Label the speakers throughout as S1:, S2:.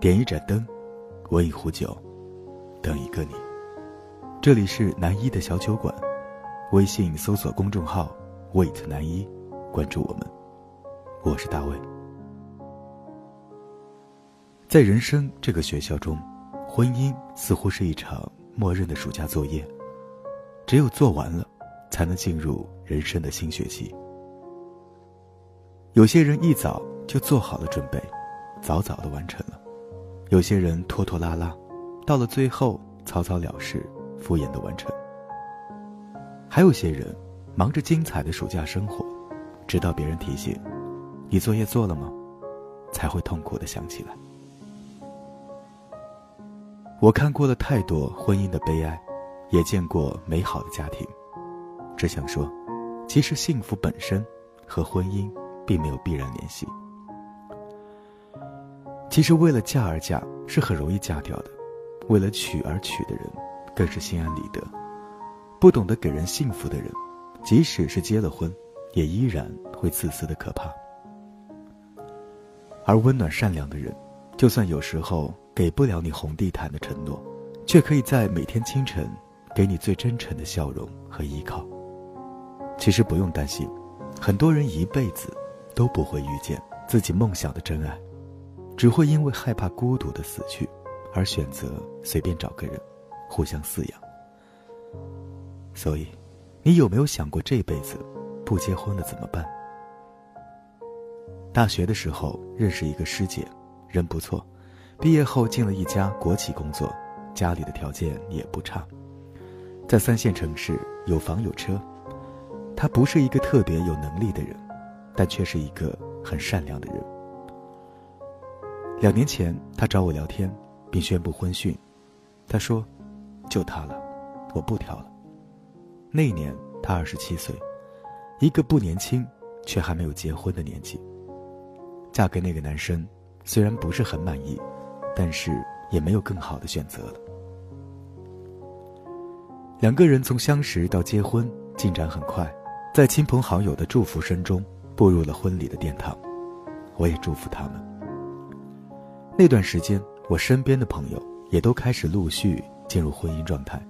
S1: 点一盏灯，温一壶酒，等一个你。这里是南一的小酒馆，微信搜索公众号 “wait 南一”，关注我们。我是大卫。在人生这个学校中，婚姻似乎是一场默认的暑假作业，只有做完了，才能进入人生的新学期。有些人一早就做好了准备，早早的完成了。有些人拖拖拉拉，到了最后草草了事，敷衍的完成。还有些人忙着精彩的暑假生活，直到别人提醒：“你作业做了吗？”才会痛苦的想起来。我看过了太多婚姻的悲哀，也见过美好的家庭，只想说，其实幸福本身和婚姻并没有必然联系。其实为了嫁而嫁是很容易嫁掉的，为了娶而娶的人，更是心安理得。不懂得给人幸福的人，即使是结了婚，也依然会自私的可怕。而温暖善良的人，就算有时候给不了你红地毯的承诺，却可以在每天清晨，给你最真诚的笑容和依靠。其实不用担心，很多人一辈子都不会遇见自己梦想的真爱。只会因为害怕孤独的死去，而选择随便找个人，互相饲养。所以，你有没有想过这辈子不结婚了怎么办？大学的时候认识一个师姐，人不错，毕业后进了一家国企工作，家里的条件也不差，在三线城市有房有车。她不是一个特别有能力的人，但却是一个很善良的人。两年前，他找我聊天，并宣布婚讯。他说：“就他了，我不挑了。”那一年他二十七岁，一个不年轻却还没有结婚的年纪。嫁给那个男生，虽然不是很满意，但是也没有更好的选择了。两个人从相识到结婚进展很快，在亲朋好友的祝福声中步入了婚礼的殿堂。我也祝福他们。那段时间，我身边的朋友也都开始陆续进入婚姻状态，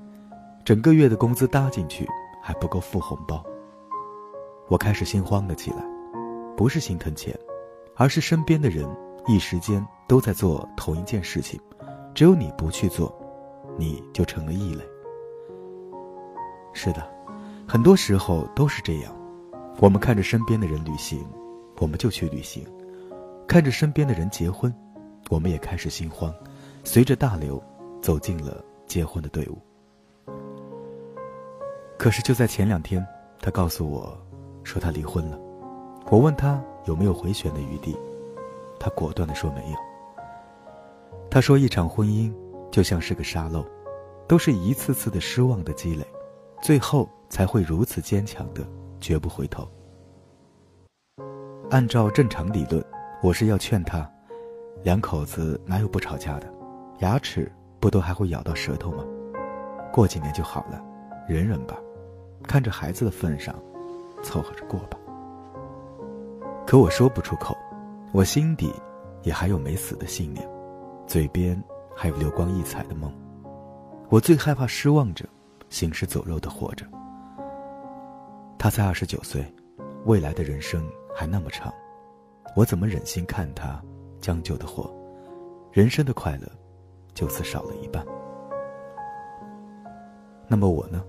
S1: 整个月的工资搭进去还不够付红包。我开始心慌了起来，不是心疼钱，而是身边的人一时间都在做同一件事情，只有你不去做，你就成了异类。是的，很多时候都是这样，我们看着身边的人旅行，我们就去旅行；看着身边的人结婚。我们也开始心慌，随着大流，走进了结婚的队伍。可是就在前两天，他告诉我，说他离婚了。我问他有没有回旋的余地，他果断的说没有。他说一场婚姻就像是个沙漏，都是一次次的失望的积累，最后才会如此坚强的绝不回头。按照正常理论，我是要劝他。两口子哪有不吵架的？牙齿不都还会咬到舌头吗？过几年就好了，忍忍吧。看着孩子的份上，凑合着过吧。可我说不出口，我心底也还有没死的信念，嘴边还有流光溢彩的梦。我最害怕失望着，行尸走肉的活着。他才二十九岁，未来的人生还那么长，我怎么忍心看他？将就的活，人生的快乐就此少了一半。那么我呢？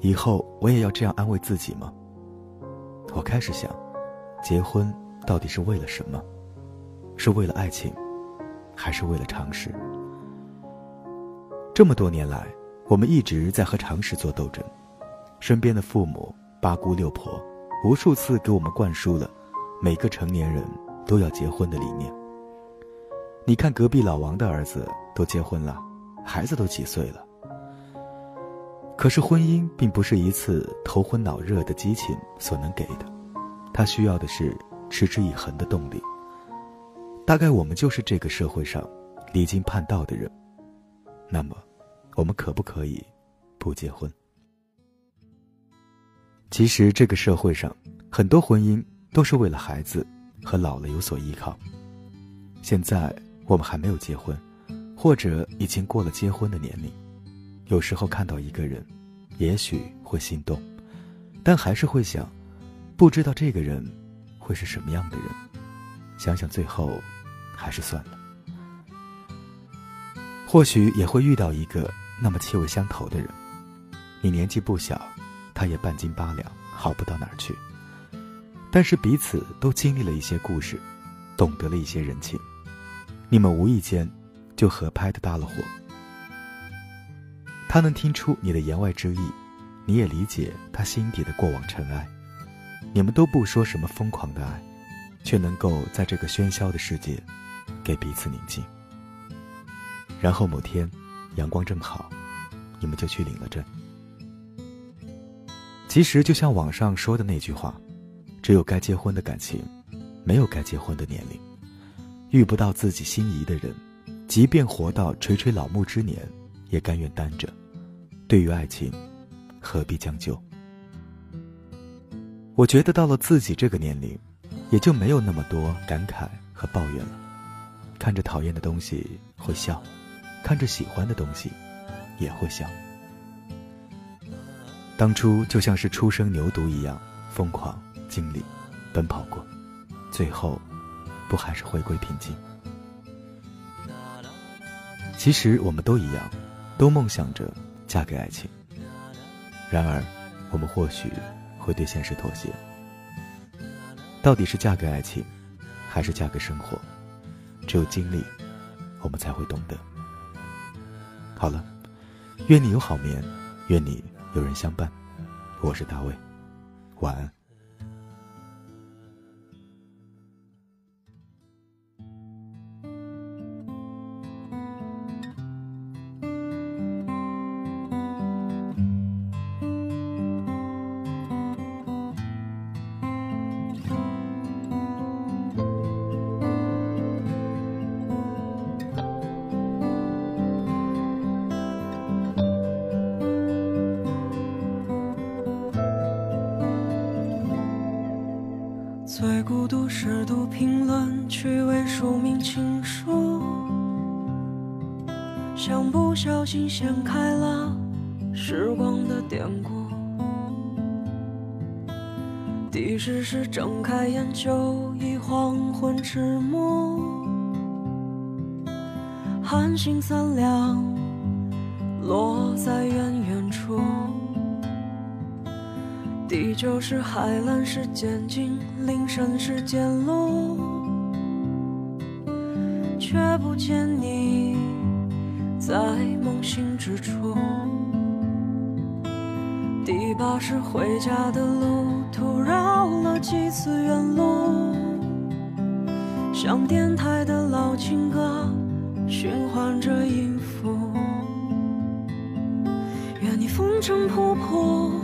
S1: 以后我也要这样安慰自己吗？我开始想，结婚到底是为了什么？是为了爱情，还是为了常识？这么多年来，我们一直在和常识做斗争。身边的父母、八姑六婆，无数次给我们灌输了每个成年人都要结婚的理念。你看，隔壁老王的儿子都结婚了，孩子都几岁了。可是婚姻并不是一次头昏脑热的激情所能给的，他需要的是持之以恒的动力。大概我们就是这个社会上离经叛道的人。那么，我们可不可以不结婚？其实，这个社会上很多婚姻都是为了孩子和老了有所依靠。现在。我们还没有结婚，或者已经过了结婚的年龄，有时候看到一个人，也许会心动，但还是会想，不知道这个人会是什么样的人。想想最后，还是算了。或许也会遇到一个那么气味相投的人，你年纪不小，他也半斤八两，好不到哪儿去。但是彼此都经历了一些故事，懂得了一些人情，你们无意间就合拍的搭了伙。他能听出你的言外之意，你也理解他心底的过往尘埃。你们都不说什么疯狂的爱。却能够在这个喧嚣的世界，给彼此宁静。然后某天，阳光正好，你们就去领了证。其实就像网上说的那句话：“只有该结婚的感情，没有该结婚的年龄。遇不到自己心仪的人，即便活到垂垂老木之年，也甘愿单着。对于爱情，何必将就？”我觉得到了自己这个年龄。也就没有那么多感慨和抱怨了。看着讨厌的东西会笑，看着喜欢的东西也会笑。当初就像是初生牛犊一样疯狂经历、奔跑过，最后不还是回归平静？其实我们都一样，都梦想着嫁给爱情。然而，我们或许会对现实妥协。到底是嫁给爱情，还是嫁给生活？只有经历，我们才会懂得。好了，愿你有好眠，愿你有人相伴。我是大卫，晚安。
S2: 孤独是读评论，趣味署名情书，像不小心掀开了时光的典故。第十是睁开眼，就已黄昏迟暮，寒星三两，落在远远处。地久是海蓝是渐近，林深是渐落，却不见你在梦醒之处。第八是回家的路途绕了几次远路，像电台的老情歌循环着音符。愿你风尘仆仆。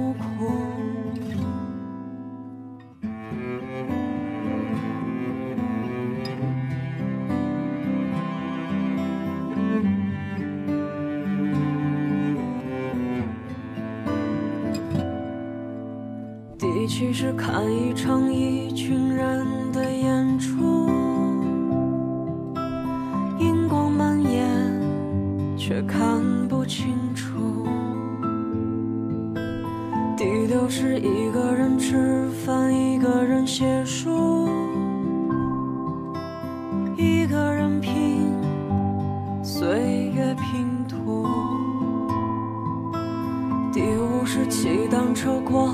S2: 其实看一场一群人的演出，荧光蔓延，却看不清楚。第六是一个人吃饭，一个人写书，一个人拼岁月拼图。第五是骑单车过。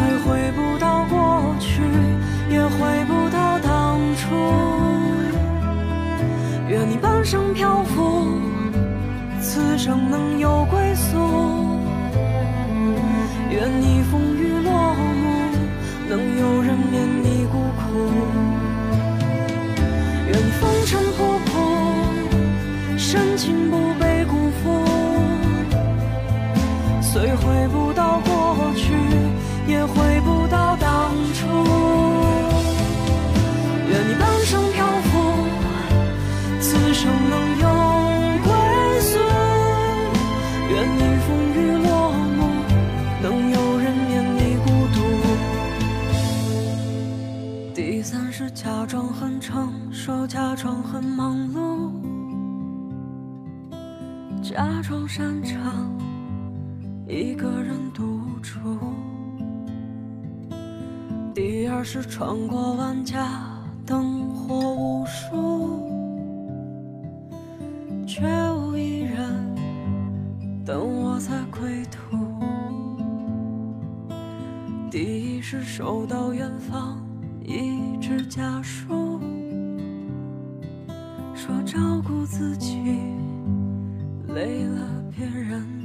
S2: 虽回不到过去，也回不到当初。愿你半生漂浮，此生能有归宿。成熟，假装很忙碌，假装擅长。一个人独处。第二是穿过万家灯火无数，却无一人等我在归途。第一是收到远方照顾自己累了别人。